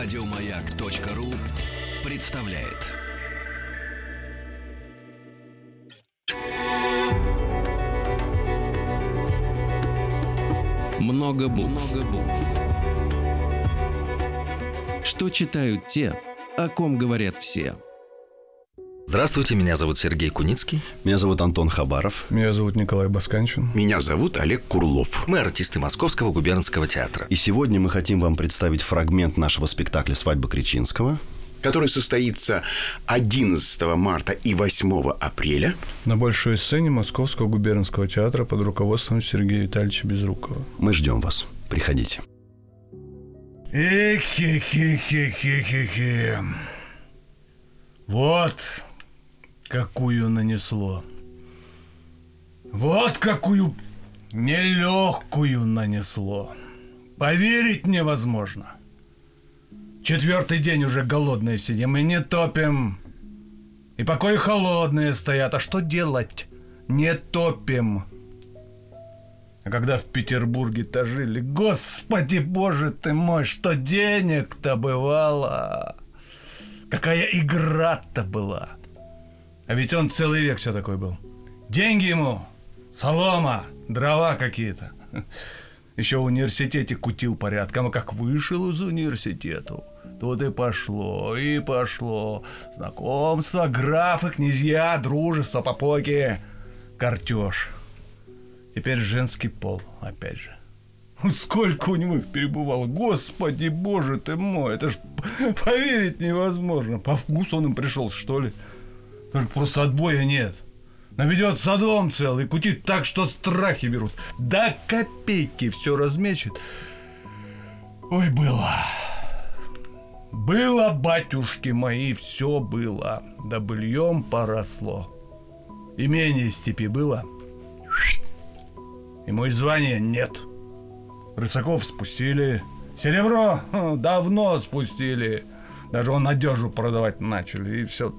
Радиомаяк.ру представляет. Много букв. Много букв. Что читают те, о ком говорят все. Здравствуйте, меня зовут Сергей Куницкий. Меня зовут Антон Хабаров. Меня зовут Николай Басканчин. Меня зовут Олег Курлов. Мы артисты Московского губернского театра. И сегодня мы хотим вам представить фрагмент нашего спектакля «Свадьба Кричинского», который состоится 11 марта и 8 апреля на большой сцене Московского губернского театра под руководством Сергея Витальевича Безрукова. Мы ждем вас. Приходите. Эхе-хе-хе-хе-хе-хе. Вот какую нанесло. Вот какую нелегкую нанесло. Поверить невозможно. Четвертый день уже голодные сидим и не топим. И покои холодные стоят. А что делать? Не топим. А когда в Петербурге-то жили, господи боже ты мой, что денег-то бывало. Какая игра-то была. А ведь он целый век все такой был. Деньги ему, солома, дрова какие-то. Еще в университете кутил порядком, а как вышел из университета, тут и пошло, и пошло. Знакомство, графы, князья, дружество, попоки, картеж. Теперь женский пол, опять же. Сколько у него их перебывало. Господи, боже ты мой, это ж поверить невозможно. По вкусу он им пришел, что ли? Только просто отбоя нет. Наведет садом целый, кутит так, что страхи берут. До копейки все размечет. Ой, было. Было, батюшки мои, все было. Да быльем поросло. Имение степи было. И мой звания нет. Рысаков спустили. Серебро давно спустили. Даже он одежу продавать начали. И все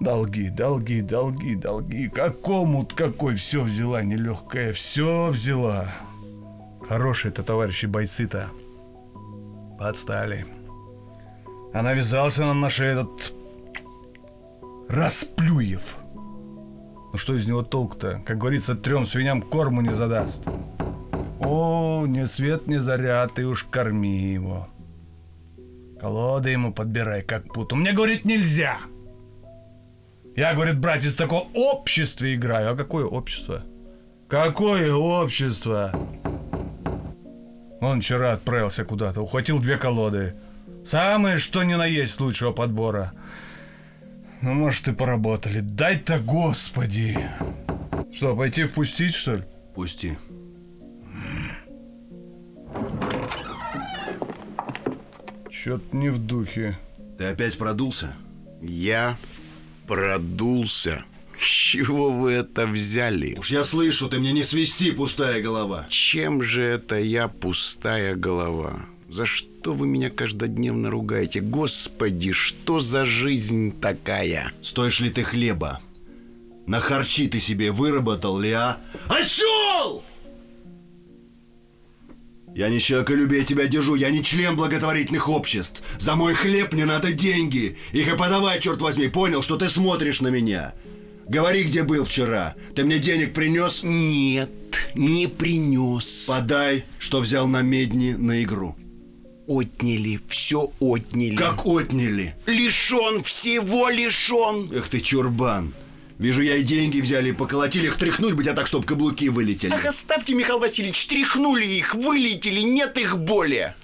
Долги, долги, долги, долги. Какому какой все взяла нелегкая, все взяла. Хорошие-то товарищи бойцы-то. Подстали. А навязался нам наш этот... Расплюев. Ну что из него толк-то? Как говорится, трем свиням корму не задаст. О, ни свет, ни заря, ты уж корми его. Колоды ему подбирай, как путу. Мне, говорит, нельзя. Я, говорит, брать из такого общества играю. А какое общество? Какое общество? Он вчера отправился куда-то, ухватил две колоды. Самые, что ни на есть лучшего подбора. Ну, может, и поработали. Дай-то, господи. Что, пойти впустить, что ли? Пусти. Чё-то не в духе. Ты опять продулся? Я продулся. С чего вы это взяли? Уж я слышу, ты мне не свисти, пустая голова. Чем же это я пустая голова? За что вы меня каждодневно ругаете? Господи, что за жизнь такая? Стоишь ли ты хлеба? На харчи ты себе выработал ли, а? Осел! Я не человеколюбие тебя держу, я не член благотворительных обществ. За мой хлеб мне надо деньги. Их и подавай, черт возьми, понял, что ты смотришь на меня. Говори, где был вчера. Ты мне денег принес? Нет, не принес. Подай, что взял на медни на игру. Отняли, все отняли. Как отняли? Лишен, всего лишен. Эх ты, чурбан. Вижу, я и деньги взяли, поколотили их, тряхнуть бы тебя так, чтобы каблуки вылетели. Ах, оставьте, Михаил Васильевич, тряхнули их, вылетели, нет их более.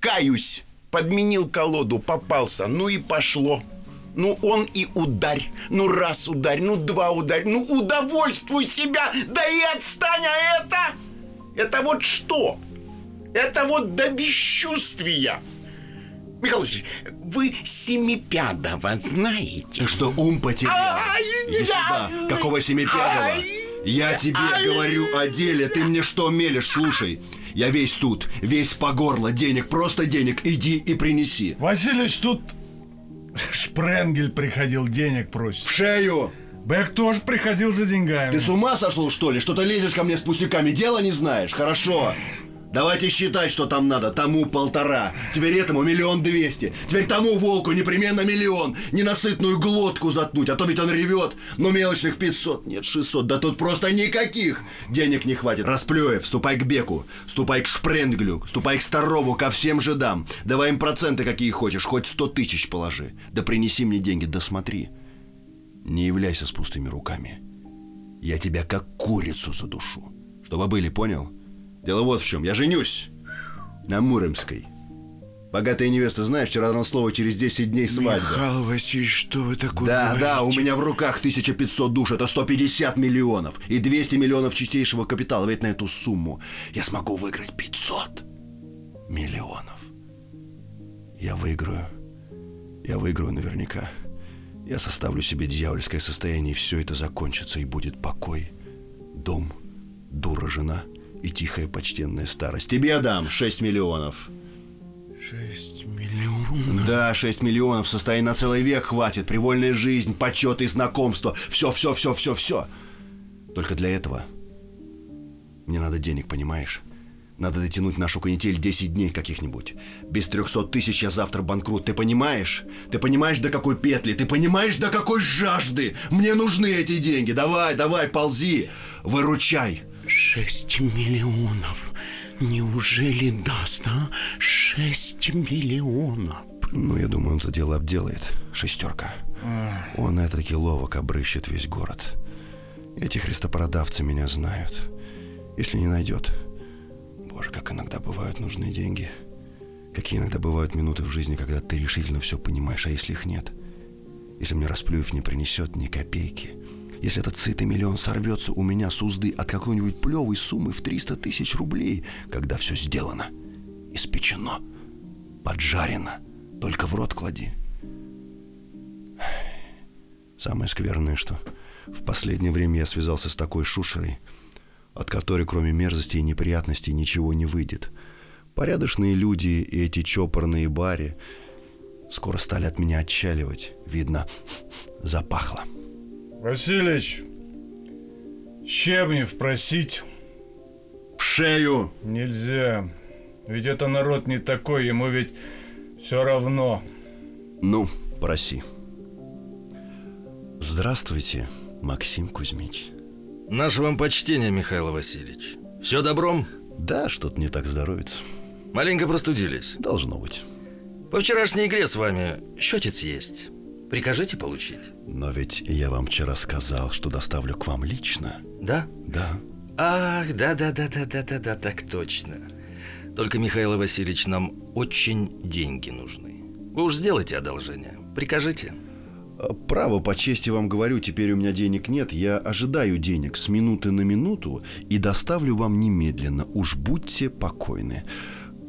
Каюсь, подменил колоду, попался, ну и пошло. Ну, он и ударь, ну раз ударь, ну два ударь, ну удовольствуй себя, да и отстань, а это... Это вот что? Это вот до бесчувствия. Васильевич, вы Семипядова знаете? Ты что, ум потерял? Иди да. сюда. Какого Семипядова? Я тебе говорю о деле, ты мне что мелешь? Слушай, я весь тут, весь по горло, денег, просто денег, иди и принеси. Васильевич, тут Шпренгель приходил, денег просит. В шею! Бэк тоже приходил за деньгами. Ты с ума сошел, что ли? Что ты лезешь ко мне с пустяками? Дело не знаешь? Хорошо. Давайте считать, что там надо. Тому полтора. Теперь этому миллион двести. Теперь тому волку непременно миллион. Ненасытную глотку заткнуть, а то ведь он ревет. Но мелочных 500, нет 600. Да тут просто никаких. Денег не хватит. Расплюев, ступай к Беку. Ступай к Шпренглю. Ступай к Старову, ко всем жидам. Давай им проценты какие хочешь. Хоть сто тысяч положи. Да принеси мне деньги, да смотри. Не являйся с пустыми руками. Я тебя как курицу задушу. Чтобы были, понял? Дело вот в чем. Я женюсь на Муромской. Богатая невеста, знаешь, вчера дано слово через 10 дней свадьба. Михаил Васильевич, что вы такое Да, говорите? да, у меня в руках 1500 душ, это 150 миллионов. И 200 миллионов чистейшего капитала. Ведь на эту сумму я смогу выиграть 500 миллионов. Я выиграю. Я выиграю наверняка. Я составлю себе дьявольское состояние, и все это закончится, и будет покой, дом, дура жена и тихая почтенная старость. Тебе дам 6 миллионов. Шесть миллионов. Да, 6 миллионов, состояние на целый век хватит. Привольная жизнь, почет и знакомство. Все, все, все, все, все. Только для этого мне надо денег, понимаешь? Надо дотянуть нашу канитель 10 дней каких-нибудь. Без 300 тысяч я завтра банкрот. Ты понимаешь? Ты понимаешь, до какой петли? Ты понимаешь, до какой жажды? Мне нужны эти деньги. Давай, давай, ползи. Выручай. Шесть миллионов. Неужели даст, а? Шесть миллионов. Ну, я думаю, он это дело обделает. Шестерка. Он это-таки ловок обрыщет весь город. Эти христопродавцы меня знают. Если не найдет... Боже, как иногда бывают нужные деньги. Какие иногда бывают минуты в жизни, когда ты решительно все понимаешь, а если их нет? Если мне Расплюев не принесет ни копейки, если этот сытый миллион сорвется у меня с узды от какой-нибудь плевой суммы в 300 тысяч рублей, когда все сделано, испечено, поджарено, только в рот клади. Самое скверное, что в последнее время я связался с такой шушерой, от которой кроме мерзости и неприятностей ничего не выйдет. Порядочные люди и эти чопорные бари скоро стали от меня отчаливать. Видно, запахло. Василич, щебнев просить В шею! нельзя. Ведь это народ не такой, ему ведь все равно. Ну, проси. Здравствуйте, Максим Кузьмич. Наше вам почтение, Михаил Васильевич. Все добром? Да, что-то не так здоровится. Маленько простудились. Должно быть. По вчерашней игре с вами счетец есть. Прикажите получить. Но ведь я вам вчера сказал, что доставлю к вам лично. Да? Да. Ах, да-да-да-да-да-да-да, так точно. Только, Михаил Васильевич, нам очень деньги нужны. Вы уж сделайте одолжение. Прикажите. А, Право, по чести вам говорю, теперь у меня денег нет. Я ожидаю денег с минуты на минуту и доставлю вам немедленно. Уж будьте покойны.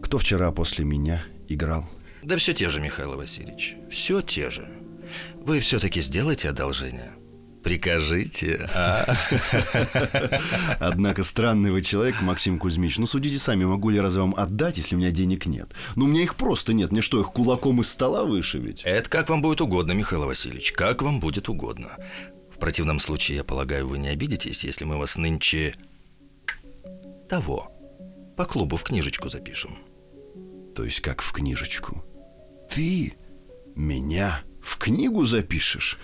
Кто вчера после меня играл? Да все те же, Михаил Васильевич. Все те же. Вы все-таки сделайте одолжение. Прикажите. А? Однако странный вы человек, Максим Кузьмич. Ну, судите сами, могу ли разве вам отдать, если у меня денег нет? Ну, у меня их просто нет. Мне что, их кулаком из стола вышибить? Это как вам будет угодно, Михаил Васильевич. Как вам будет угодно. В противном случае, я полагаю, вы не обидитесь, если мы вас нынче... Того. По клубу в книжечку запишем. То есть как в книжечку. Ты меня в книгу запишешь?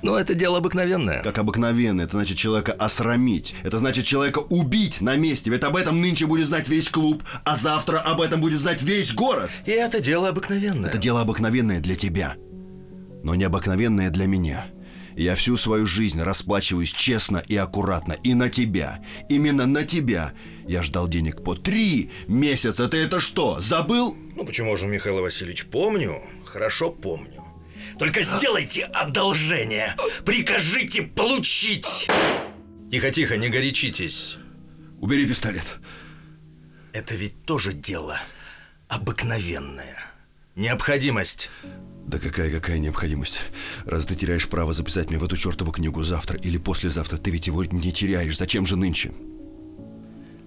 Ну, это дело обыкновенное. Как обыкновенно, это значит человека осрамить. Это значит человека убить на месте. Ведь об этом нынче будет знать весь клуб, а завтра об этом будет знать весь город. И это дело обыкновенное. Это дело обыкновенное для тебя, но необыкновенное для меня. Я всю свою жизнь расплачиваюсь честно и аккуратно. И на тебя. Именно на тебя. Я ждал денег по три месяца. Ты это что, забыл? Ну, почему же, Михаил Васильевич, помню, хорошо помню. Только сделайте одолжение. Прикажите получить. Тихо-тихо, не горячитесь. Убери пистолет. Это ведь тоже дело обыкновенное. Необходимость. Да какая-какая необходимость? Раз ты теряешь право записать мне в эту чертову книгу завтра или послезавтра, ты ведь его не теряешь. Зачем же нынче?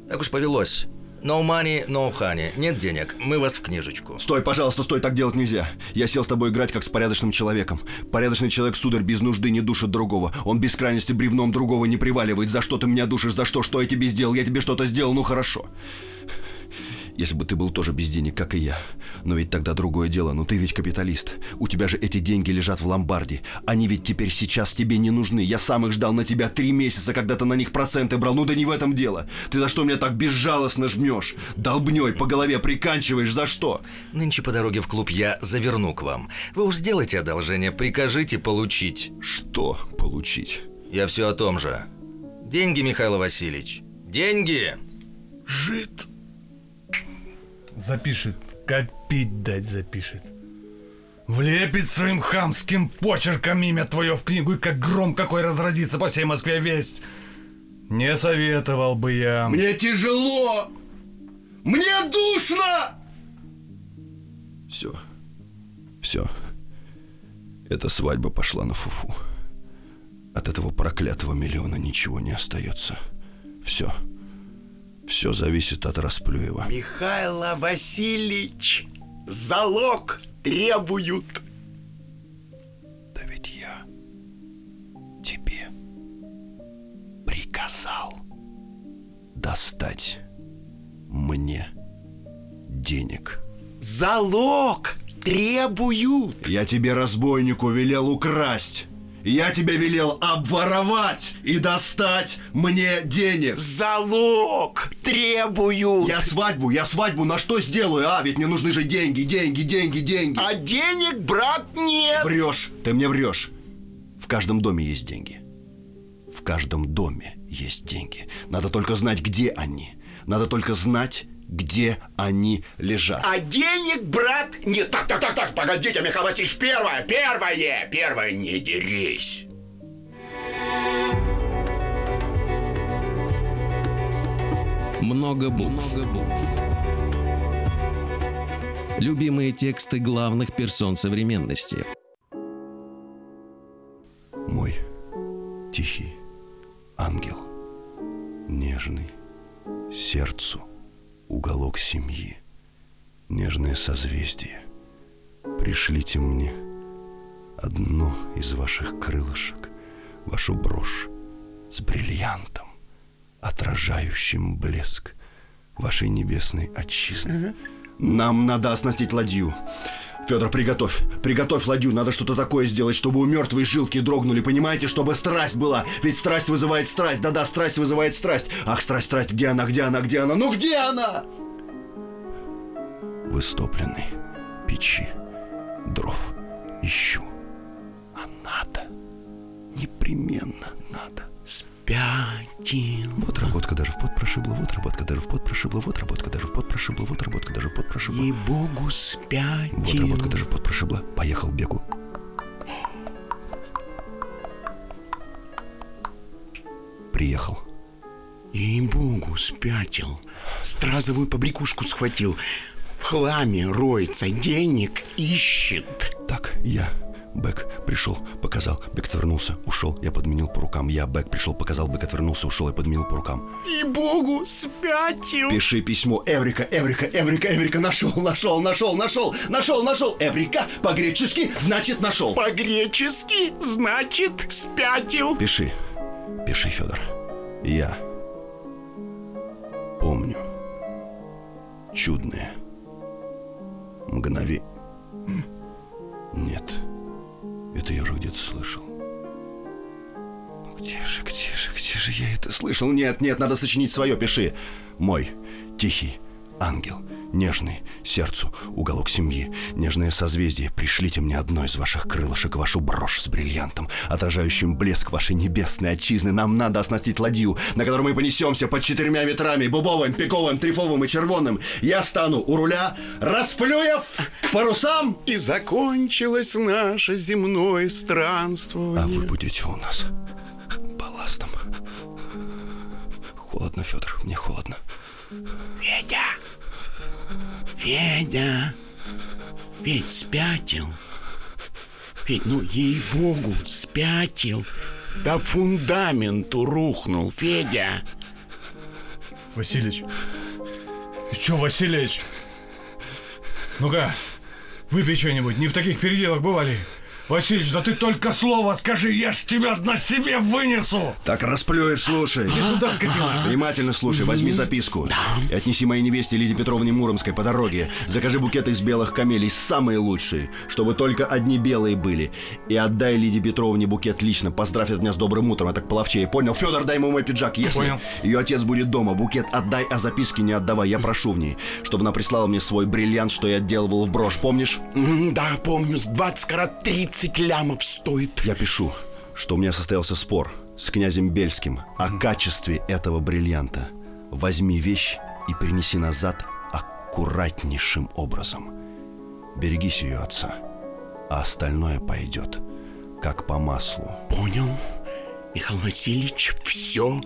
Так уж повелось. No money, no honey. Нет денег. Мы вас в книжечку. Стой, пожалуйста, стой, так делать нельзя. Я сел с тобой играть как с порядочным человеком. Порядочный человек, сударь, без нужды не душит другого. Он без крайности бревном другого не приваливает. За что ты меня душишь? За что? Что я тебе сделал? Я тебе что-то сделал? Ну хорошо. Если бы ты был тоже без денег, как и я. Но ведь тогда другое дело. Но ты ведь капиталист. У тебя же эти деньги лежат в ломбарде. Они ведь теперь сейчас тебе не нужны. Я сам их ждал на тебя три месяца, когда ты на них проценты брал. Ну да не в этом дело. Ты за что меня так безжалостно жмешь? Долбней по голове приканчиваешь. За что? Нынче по дороге в клуб я заверну к вам. Вы уж сделайте одолжение, прикажите получить. Что получить? Я все о том же. Деньги, Михаил Васильевич. Деньги! Жид. Запишет. Копить дать запишет. Влепит своим хамским почерком имя твое в книгу, и как гром какой разразится по всей Москве весть. Не советовал бы я. Мне тяжело! Мне душно! Все. Все. Эта свадьба пошла на фуфу. От этого проклятого миллиона ничего не остается. Все. Все зависит от Расплюева. Михаил Васильевич, залог требуют. Да ведь я тебе приказал достать мне денег. Залог требуют. Я тебе, разбойнику, велел украсть. Я тебе велел обворовать и достать мне денег. Залог требуют. Я свадьбу, я свадьбу на что сделаю, а? Ведь мне нужны же деньги, деньги, деньги, деньги. А денег, брат, нет. Врешь, ты мне врешь. В каждом доме есть деньги. В каждом доме есть деньги. Надо только знать, где они. Надо только знать, где они лежат. А денег, брат, нет. Так, так, так, так, погодите, Михаил Васильевич, первое, первое, первое, не дерись. Много букв. Любимые тексты главных персон современности. Мой тихий ангел, нежный, сердцу уголок семьи, нежное созвездие. Пришлите мне одну из ваших крылышек, вашу брошь с бриллиантом, отражающим блеск вашей небесной отчизны. Нам надо оснастить ладью. Федор, приготовь, приготовь ладью, надо что-то такое сделать, чтобы у мертвой жилки дрогнули, понимаете, чтобы страсть была, ведь страсть вызывает страсть, да-да, страсть вызывает страсть. Ах, страсть, страсть, где она, где она, где она, ну где она? В истопленной печи дров ищу, а надо, непременно надо. Спятил. Вот работка даже в пот прошибла, вот работка даже в пот прошибла, вот работка даже в пот прошибла, вот работка даже в пот прошибла. Ей-богу, Вот спятил. работка даже в пот прошибла. Поехал бегу. Приехал. Ей-богу, спятил. Стразовую побрякушку схватил. В хламе роется, денег ищет. Так, я. Бэк пришел, показал, Бэк отвернулся, ушел, я подменил по рукам. Я, Бэк пришел, показал, Бэк отвернулся, ушел, я подменил по рукам. Ей-богу, спятил. Пиши письмо. Эврика, Эврика, Эврика, Эврика, нашел, нашел, нашел, нашел, нашел, нашел. Эврика, по-гречески, значит, нашел. По-гречески, значит, спятил. Пиши. Пиши, Федор. Я помню чудное мгновение. Где-то слышал. Ну где же, где же, где же я это слышал? Нет, нет, надо сочинить свое, пиши. Мой тихий ангел, нежный сердцу уголок семьи, нежное созвездие, пришлите мне одно из ваших крылышек, вашу брошь с бриллиантом, отражающим блеск вашей небесной отчизны. Нам надо оснастить ладью, на которой мы понесемся под четырьмя ветрами, бубовым, пиковым, трифовым и червонным. Я стану у руля, расплюев к парусам, И закончилось наше земное странствование. а вы будете у нас балластом. Холодно, Федор, мне холодно. Федя! Федя! Федь, спятил. Федь, ну ей-богу, спятил. До фундаменту рухнул, Федя. Василич, И чё, Василич? Ну-ка, выпей что-нибудь, не в таких переделах бывали. Василич, да ты только слово скажи, я ж тебя на себе вынесу! Так расплюешь, слушай. Иди сюда, скотина! Внимательно слушай, возьми записку. И отнеси моей невесте Лидии Петровне Муромской по дороге. Закажи букет из белых камелий, самые лучшие, чтобы только одни белые были. И отдай Лидии Петровне букет лично. Поздравь от меня с добрым утром, а так половчее. Понял? Федор, дай ему мой пиджак. Если Понял. ее отец будет дома, букет отдай, а записки не отдавай. Я прошу в ней, чтобы она прислала мне свой бриллиант, что я отделывал в брошь. Помнишь? Да, помню, с 20 карат 30 лямов стоит. Я пишу, что у меня состоялся спор с князем Бельским о качестве этого бриллианта. Возьми вещь и принеси назад аккуратнейшим образом. Берегись ее отца, а остальное пойдет как по маслу. Понял, Михаил Васильевич, все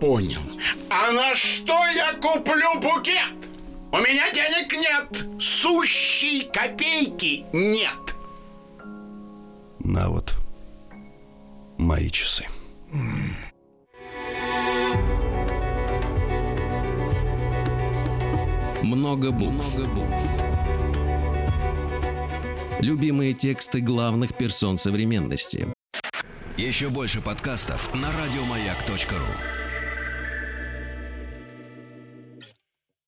понял. А на что я куплю букет? У меня денег нет. Сущей копейки нет. На вот мои часы. Много букв. Любимые тексты главных персон современности. Еще больше подкастов на радиомаяк.ру.